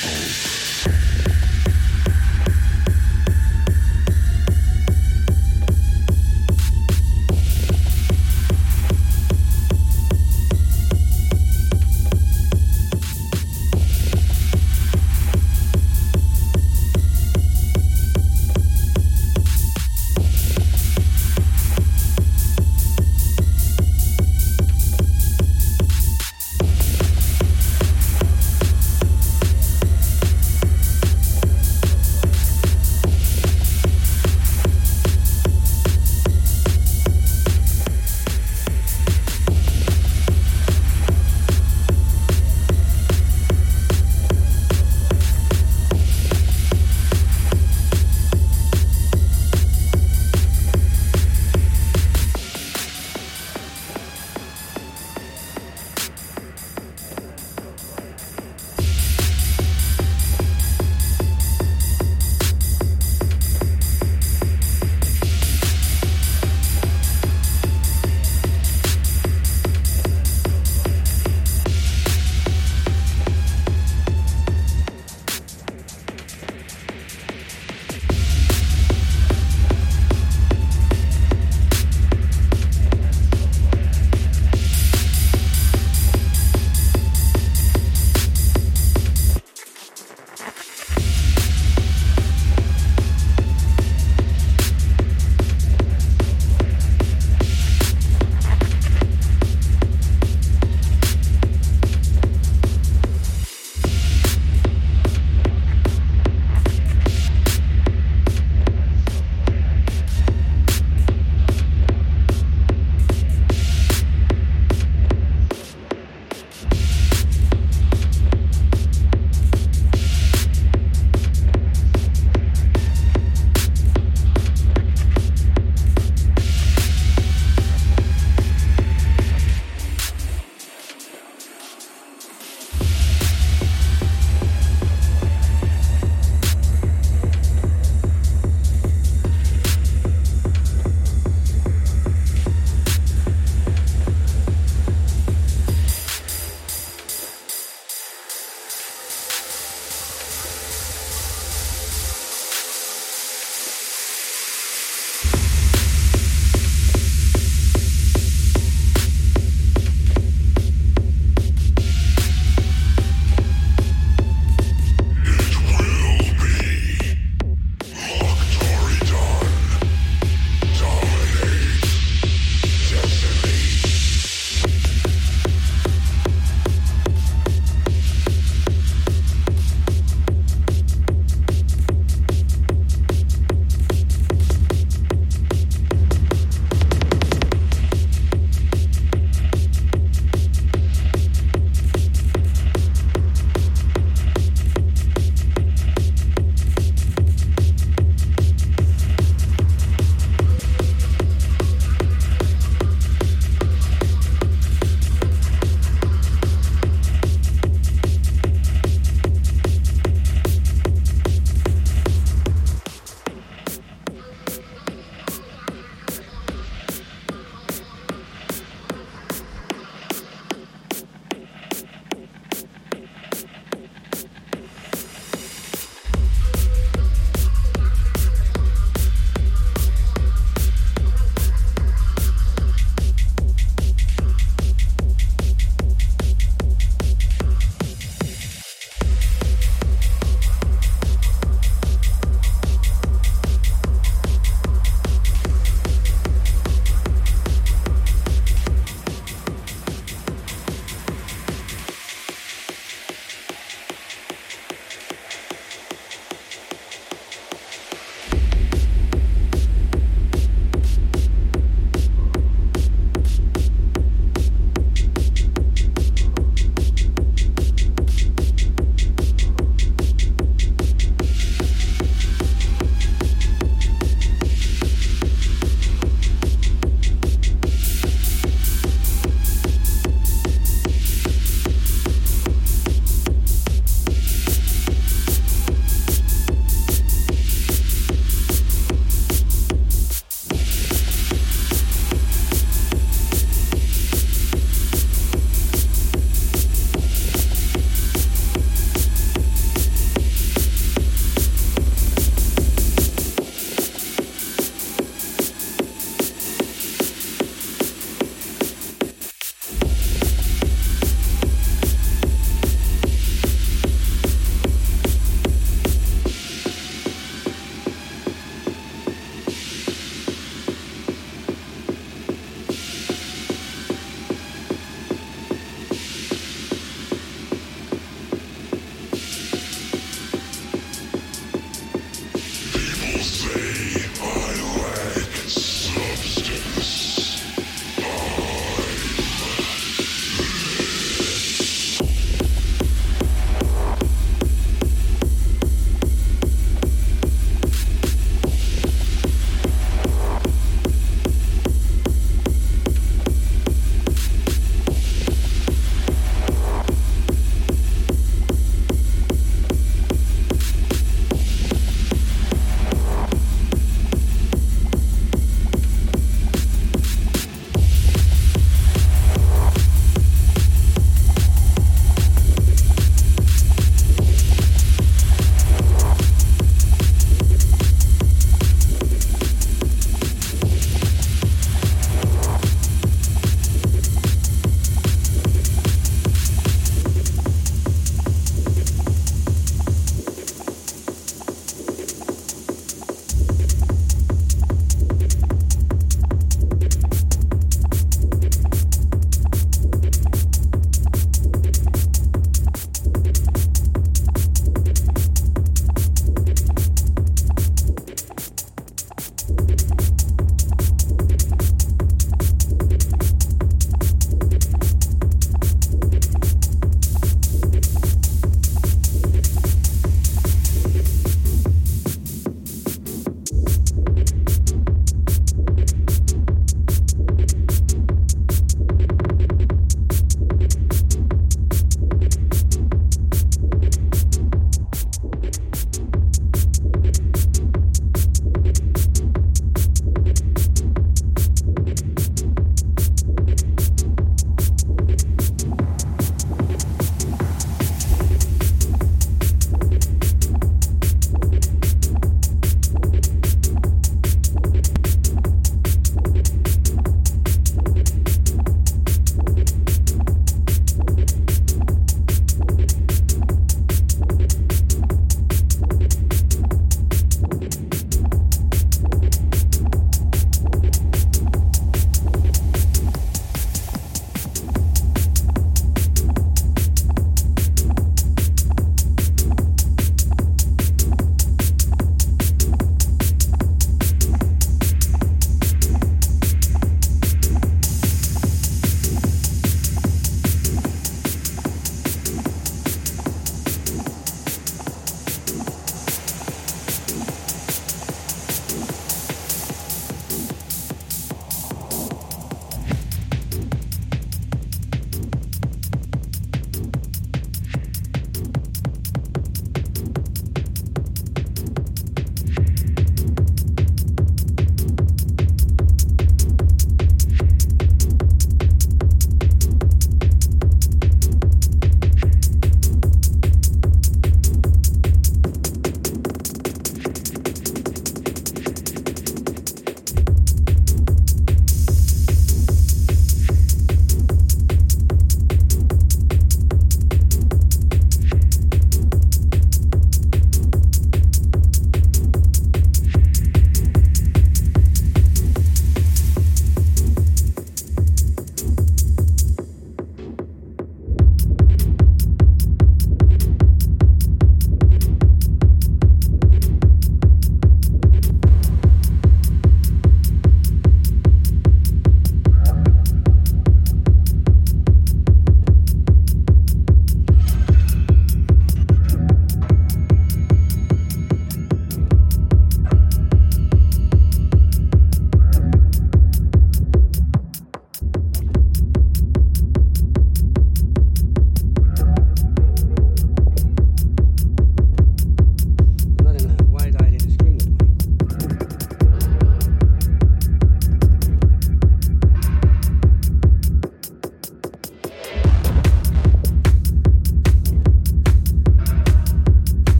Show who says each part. Speaker 1: Oh.